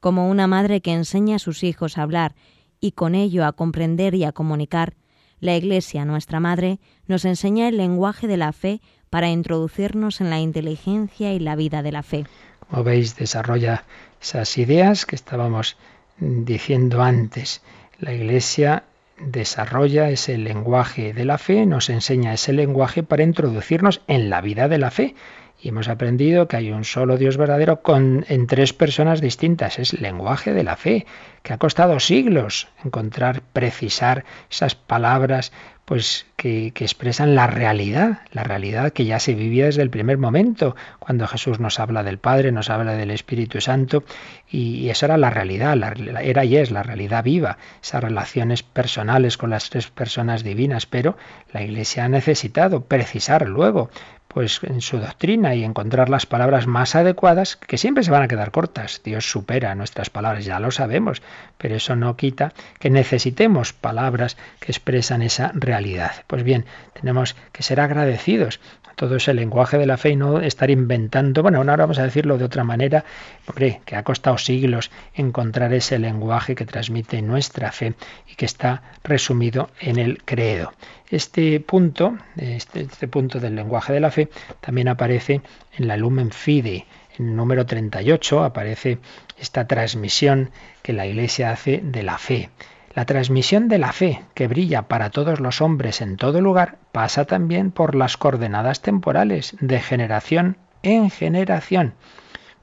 como una madre que enseña a sus hijos a hablar y con ello a comprender y a comunicar, la Iglesia, nuestra Madre, nos enseña el lenguaje de la fe para introducirnos en la inteligencia y la vida de la fe. Como veis, desarrolla esas ideas que estábamos diciendo antes. La Iglesia desarrolla ese lenguaje de la fe, nos enseña ese lenguaje para introducirnos en la vida de la fe. Y hemos aprendido que hay un solo Dios verdadero con, en tres personas distintas. Es lenguaje de la fe, que ha costado siglos encontrar, precisar esas palabras pues que, expresan la realidad, la realidad que ya se vivía desde el primer momento, cuando Jesús nos habla del Padre, nos habla del Espíritu Santo, y, eso era la realidad, era y es la realidad viva, esas relaciones personales con las tres personas divinas, pero la Iglesia ha necesitado precisar luego pues en su doctrina y encontrar las palabras más adecuadas que siempre se van a quedar cortas. Dios supera nuestras palabras, ya lo sabemos, pero eso no quita que necesitemos palabras que expresan esa realidad. Pues bien, tenemos que ser agradecidos todo ese lenguaje de la fe y no estar inventando, bueno, ahora vamos a decirlo de otra manera, hombre, que ha costado siglos encontrar ese lenguaje que transmite nuestra fe y que está resumido en el credo. Este punto, este, este punto del lenguaje de la fe, también aparece en la Lumen Fide, en el número 38 aparece esta transmisión que la Iglesia hace de la fe. La transmisión de la fe, que brilla para todos los hombres en todo lugar, pasa también por las coordenadas temporales, de generación en generación,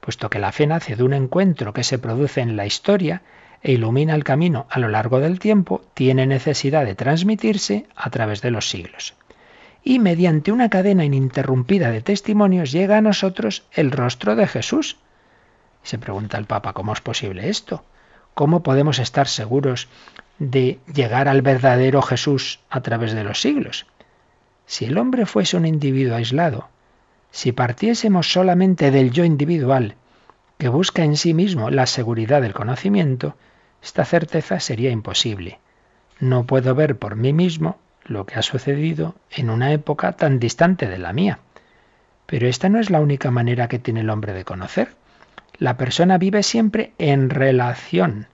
puesto que la fe nace de un encuentro que se produce en la historia e ilumina el camino a lo largo del tiempo, tiene necesidad de transmitirse a través de los siglos. Y mediante una cadena ininterrumpida de testimonios llega a nosotros el rostro de Jesús. Se pregunta el Papa, ¿cómo es posible esto? ¿Cómo podemos estar seguros de llegar al verdadero Jesús a través de los siglos. Si el hombre fuese un individuo aislado, si partiésemos solamente del yo individual, que busca en sí mismo la seguridad del conocimiento, esta certeza sería imposible. No puedo ver por mí mismo lo que ha sucedido en una época tan distante de la mía. Pero esta no es la única manera que tiene el hombre de conocer. La persona vive siempre en relación,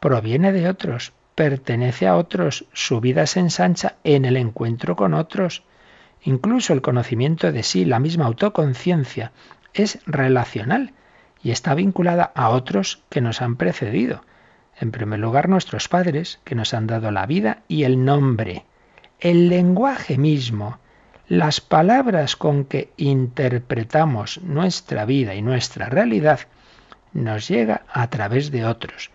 proviene de otros, pertenece a otros, su vida se ensancha en el encuentro con otros. Incluso el conocimiento de sí, la misma autoconciencia, es relacional y está vinculada a otros que nos han precedido. En primer lugar, nuestros padres, que nos han dado la vida y el nombre. El lenguaje mismo, las palabras con que interpretamos nuestra vida y nuestra realidad, nos llega a través de otros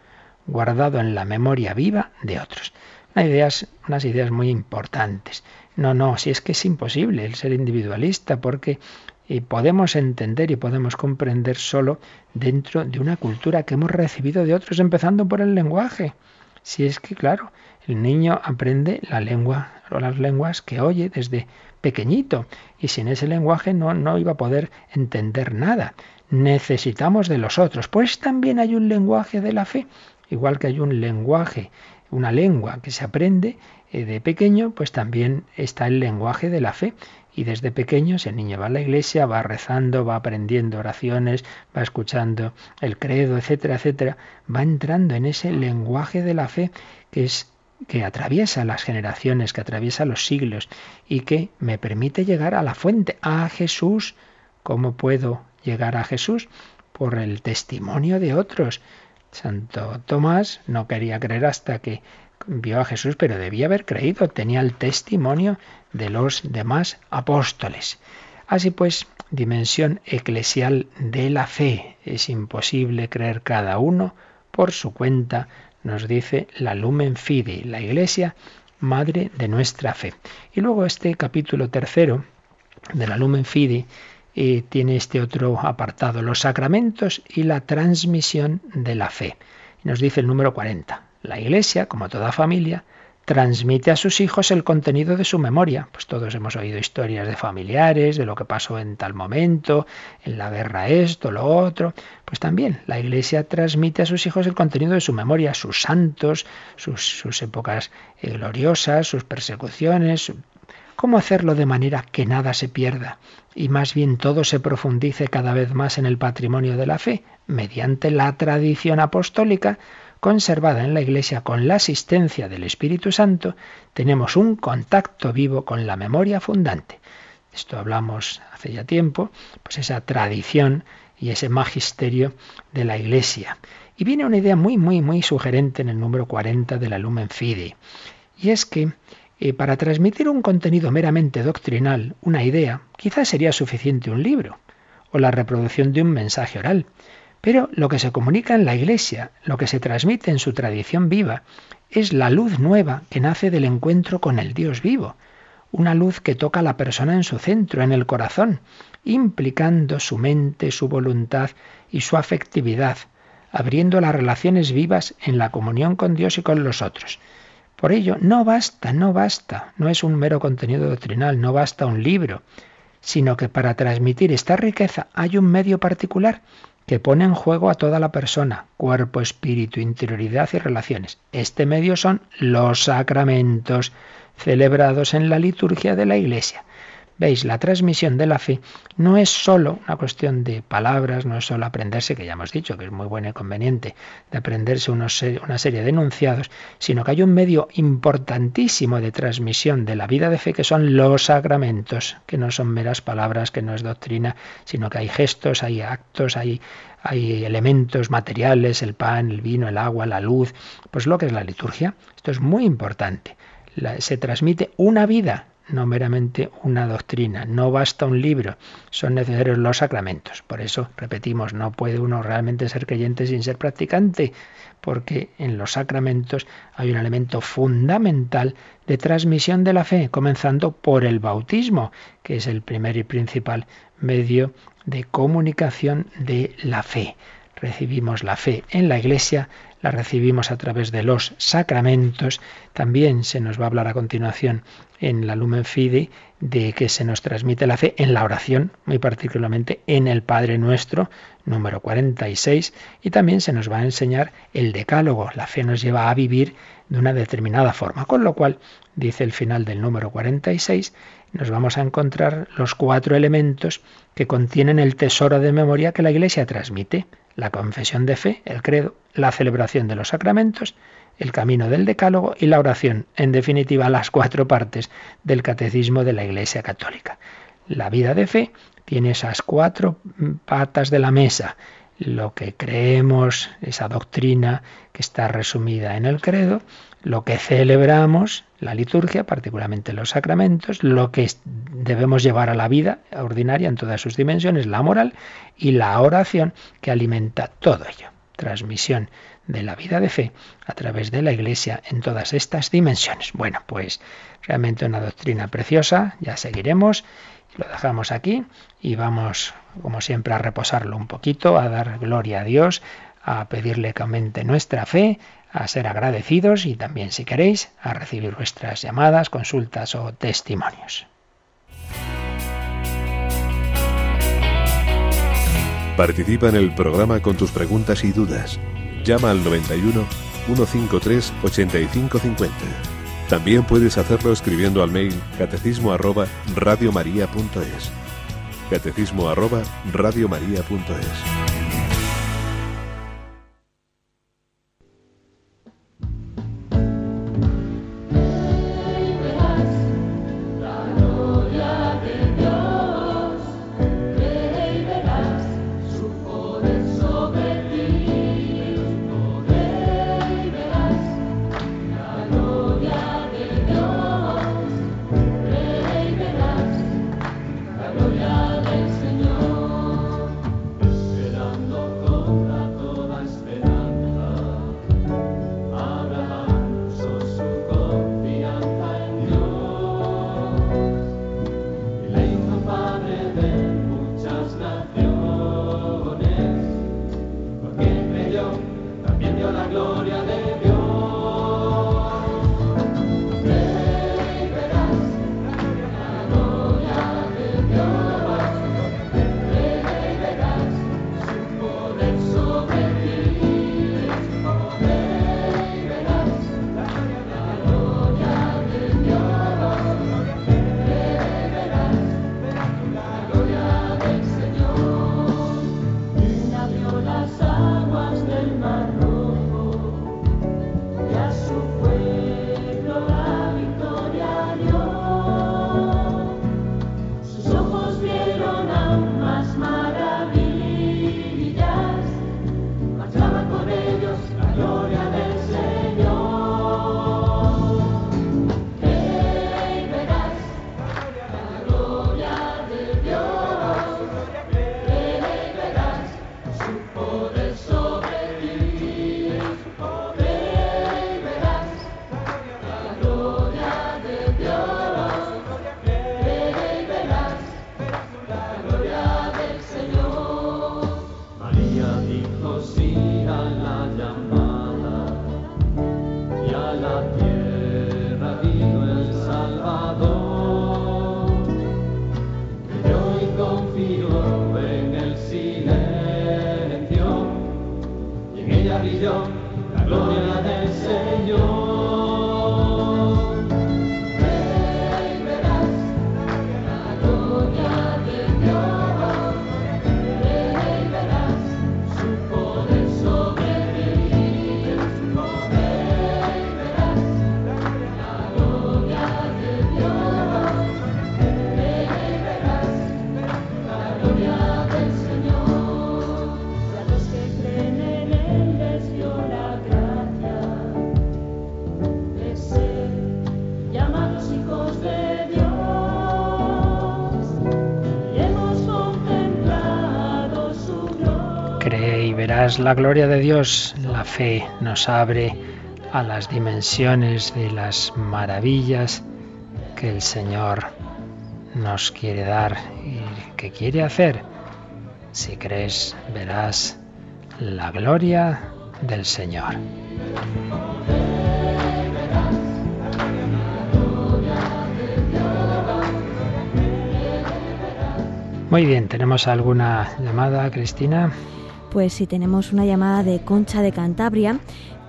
guardado en la memoria viva de otros. Ideas, unas ideas muy importantes. No, no, si es que es imposible el ser individualista, porque eh, podemos entender y podemos comprender solo dentro de una cultura que hemos recibido de otros, empezando por el lenguaje. Si es que, claro, el niño aprende la lengua o las lenguas que oye desde pequeñito y sin ese lenguaje no, no iba a poder entender nada. Necesitamos de los otros. Pues también hay un lenguaje de la fe Igual que hay un lenguaje, una lengua que se aprende eh, de pequeño, pues también está el lenguaje de la fe. Y desde pequeño, si el niño va a la iglesia, va rezando, va aprendiendo oraciones, va escuchando el credo, etcétera, etcétera, va entrando en ese lenguaje de la fe que es que atraviesa las generaciones, que atraviesa los siglos y que me permite llegar a la fuente, a Jesús. ¿Cómo puedo llegar a Jesús? Por el testimonio de otros. Santo Tomás no quería creer hasta que vio a Jesús, pero debía haber creído, tenía el testimonio de los demás apóstoles. Así pues, dimensión eclesial de la fe. Es imposible creer cada uno por su cuenta, nos dice la Lumen Fide, la Iglesia, madre de nuestra fe. Y luego este capítulo tercero de la Lumen Fide tiene este otro apartado, los sacramentos y la transmisión de la fe. Nos dice el número 40. La Iglesia, como toda familia, transmite a sus hijos el contenido de su memoria. Pues todos hemos oído historias de familiares, de lo que pasó en tal momento, en la guerra esto, lo otro. Pues también la Iglesia transmite a sus hijos el contenido de su memoria, sus santos, sus, épocas eh, gloriosas, sus persecuciones, ¿Cómo hacerlo de manera que nada se pierda y más bien todo se profundice cada vez más en el patrimonio de la fe? Mediante la tradición apostólica conservada en la Iglesia con la asistencia del Espíritu Santo, tenemos un contacto vivo con la memoria fundante. Esto hablamos hace ya tiempo, pues esa tradición y ese magisterio de la Iglesia. Y viene una idea muy, muy, muy sugerente en el número 40 de la Lumen Fidei. Y es que eh, para transmitir un contenido meramente doctrinal, una idea, quizás sería suficiente un libro. o la reproducción de un mensaje oral. Pero lo que se comunica en la Iglesia, lo que se transmite en su tradición viva, es la luz nueva que nace del encuentro con el Dios vivo, una luz que toca a la persona en su centro, en el corazón, implicando su mente, su voluntad y su afectividad, abriendo las relaciones vivas en la comunión con Dios y con los otros. Por ello, no basta, no basta, no es un mero contenido doctrinal, no basta un libro, sino que para transmitir esta riqueza hay un medio particular que pone en juego a toda la persona, cuerpo, espíritu, interioridad y relaciones. Este medio son los sacramentos celebrados en la liturgia de la Iglesia. Veis, la transmisión de la fe no es sólo una cuestión de palabras, no es sólo aprenderse, que ya hemos dicho que es muy bueno y conveniente, de aprenderse una serie de enunciados, sino que hay un medio importantísimo de transmisión de la vida de fe que son los sacramentos, que no son meras palabras, que no es doctrina, sino que hay gestos, hay actos, hay, hay elementos materiales, el pan, el vino, el agua, la luz, pues lo que es la liturgia. Esto es muy importante. se transmite una vida, no meramente una doctrina. No basta un libro, son necesarios los sacramentos. Por eso, repetimos, no puede uno realmente ser creyente sin ser practicante, porque en los sacramentos hay un elemento fundamental de transmisión de la fe, comenzando por el bautismo, que es el primer y principal medio de comunicación de la fe. Recibimos la fe en la Iglesia, la recibimos a través de los sacramentos. También se nos va a hablar a continuación en la Lumen Fide de que se nos transmite la fe en la oración, muy particularmente en el Padre Nuestro, número 46, y también se nos va a enseñar el decálogo. La fe nos lleva a vivir de una determinada forma, con lo cual, dice el final del número 46, nos vamos a encontrar los cuatro elementos que contienen el tesoro de memoria que la Iglesia transmite la confesión de fe, el credo, la celebración de los sacramentos, el camino del decálogo y la oración, en definitiva las cuatro partes del catecismo de la Iglesia Católica. La vida de fe tiene esas cuatro patas de la mesa, lo que creemos, esa doctrina que está resumida en el credo, lo que celebramos, la liturgia, particularmente los sacramentos, lo que debemos llevar a la vida ordinaria en todas sus dimensiones, la moral y la oración que alimenta todo ello. Transmisión de la vida de fe a través de la Iglesia en todas estas dimensiones. Bueno, pues realmente una doctrina preciosa, ya seguiremos, lo dejamos aquí y vamos, como siempre, a reposarlo un poquito, a dar gloria a Dios, a pedirle que aumente nuestra fe, a ser agradecidos y también, si queréis, a recibir vuestras llamadas, consultas o testimonios. Participa en el programa con tus preguntas y dudas. Llama al 91 153 8550. También puedes hacerlo escribiendo al mail catecismo arroba radiomaria.es. Catecismo arroba radiomaria.es. La gloria de Dios. La fe nos abre a las dimensiones de las maravillas que el Señor nos quiere dar y que quiere hacer. Si crees, verás la gloria del Señor. Muy bien, ¿tenemos alguna llamada, Cristina? Pues sí, tenemos una llamada de Concha de Cantabria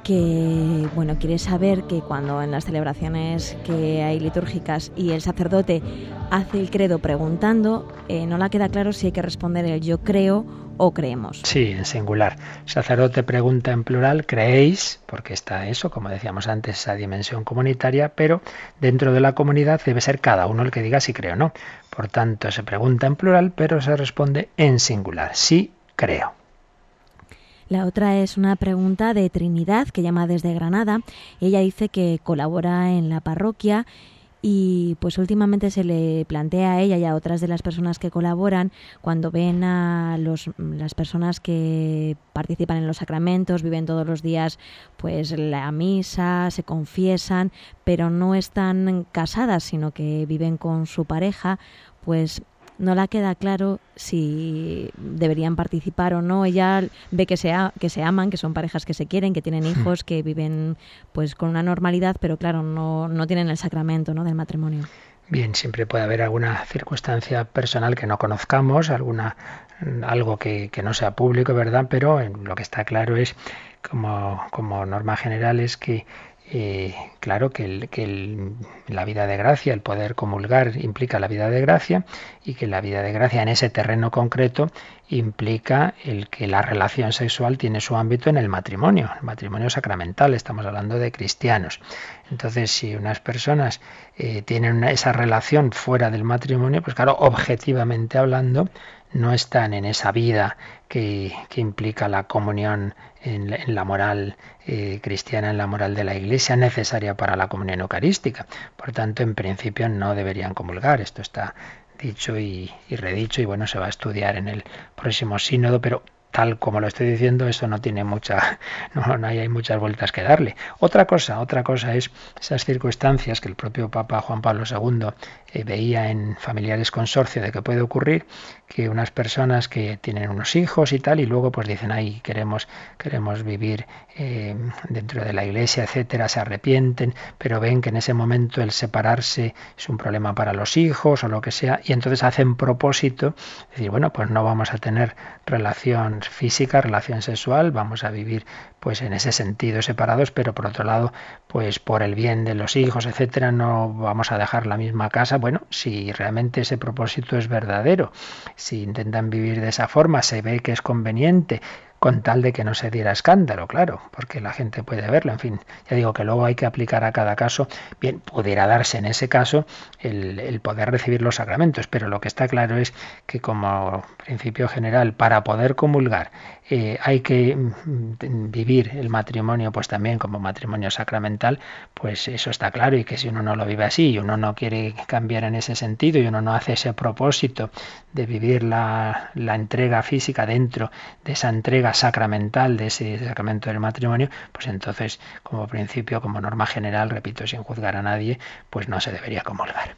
que bueno quiere saber que cuando en las celebraciones que hay litúrgicas y el sacerdote hace el credo preguntando, eh, no la queda claro si hay que responder el yo creo o creemos. Sí, en singular. Sacerdote pregunta en plural, ¿creéis? Porque está eso, como decíamos antes, esa dimensión comunitaria, pero dentro de la comunidad debe ser cada uno el que diga si cree o no. Por tanto, se pregunta en plural, pero se responde en singular, sí creo. La otra es una pregunta de Trinidad, que llama desde Granada. Ella dice que colabora en la parroquia y pues últimamente se le plantea a ella y a otras de las personas que colaboran cuando ven a los, las personas que participan en los sacramentos, viven todos los días pues la misa, se confiesan, pero no están casadas, sino que viven con su pareja, pues no la queda claro si deberían participar o no. Ella ve que se, que se aman, que son parejas que se quieren, que tienen hmm. hijos, que viven pues con una normalidad, pero claro, no, no tienen el sacramento ¿no? del matrimonio. Bien, siempre puede haber alguna circunstancia personal que no conozcamos, alguna algo que, que no sea público, ¿verdad? Pero lo que está claro es, como, como norma general, es que claro que, que la vida de gracia, el poder comulgar implica la vida de gracia y que la vida de gracia en ese terreno concreto implica el que la relación sexual tiene su ámbito en el matrimonio, el matrimonio sacramental, estamos hablando de cristianos. Entonces, si unas personas eh, tienen esa relación fuera del matrimonio, pues claro, objetivamente hablando, no están en esa vida que, implica la comunión en, la moral eh, cristiana, en la moral de la Iglesia, necesaria para la comunión eucarística. Por tanto, en principio no deberían comulgar. Esto está dicho y, redicho y bueno, se va a estudiar en el próximo sínodo, pero tal como lo estoy diciendo, eso no tiene mucha, no, no hay, muchas vueltas que darle. Otra cosa, otra cosa es esas circunstancias que el propio Papa Juan Pablo II eh, veía en familiares consorcio de que puede ocurrir, que unas personas que tienen unos hijos y tal, y luego pues dicen, ay, queremos, queremos vivir eh, dentro de la iglesia, etcétera, se arrepienten, pero ven que en ese momento el separarse es un problema para los hijos o lo que sea, y entonces hacen propósito, decir, bueno, pues no vamos a tener relación física, relación sexual, vamos a vivir pues en ese sentido separados, pero por otro lado, pues por el bien de los hijos, etcétera, no vamos a dejar la misma casa. Bueno, si realmente ese propósito es verdadero, si intentan vivir de esa forma, se ve que es conveniente, con tal de que no se diera escándalo, claro, porque la gente puede verlo, en fin, ya digo que luego hay que aplicar a cada caso, bien, pudiera darse en ese caso el, poder recibir los sacramentos, pero lo que está claro es que como principio general, para poder comulgar, eh, hay que mm, vivir el matrimonio pues también como matrimonio sacramental, pues eso está claro y que si uno no lo vive así y uno no quiere cambiar en ese sentido y uno no hace ese propósito de vivir la, la entrega física dentro de esa entrega sacramental de ese sacramento del matrimonio, pues entonces como principio, como norma general, repito, sin juzgar a nadie, pues no se debería comulgar.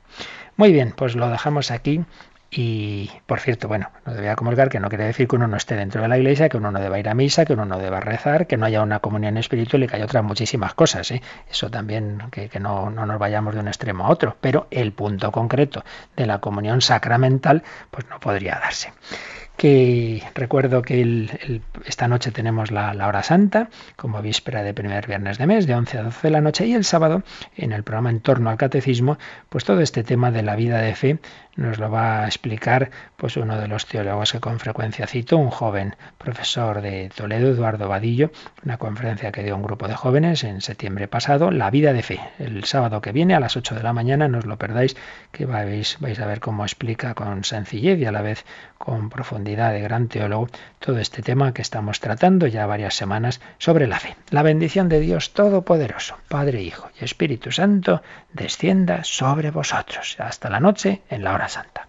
Muy bien, pues lo dejamos aquí. Y, por cierto, bueno, no debía comulgar, que no quiere decir que uno no esté dentro de la iglesia, que uno no deba ir a misa, que uno no deba rezar, que no haya una comunión espiritual y que haya otras muchísimas cosas. ¿eh? Eso también, que, no, nos vayamos de un extremo a otro. Pero el punto concreto de la comunión sacramental, pues no podría darse que recuerdo que esta noche tenemos la, hora santa, como víspera de primer viernes de mes, de 11 a 12 de la noche, y el sábado, en el programa En torno al catecismo, pues todo este tema de la vida de fe nos lo va a explicar pues uno de los teólogos que con frecuencia cito, un joven profesor de Toledo, Eduardo Vadillo, una conferencia que dio un grupo de jóvenes en septiembre pasado, La vida de fe. El sábado que viene a las 8 de la mañana, no os lo perdáis, que vais, vais a ver cómo explica con sencillez y a la vez con profundidad de gran teólogo todo este tema que estamos tratando ya varias semanas sobre la fe. La bendición de Dios Todopoderoso, Padre, Hijo y Espíritu Santo, descienda sobre vosotros. Hasta la noche en la hora santa.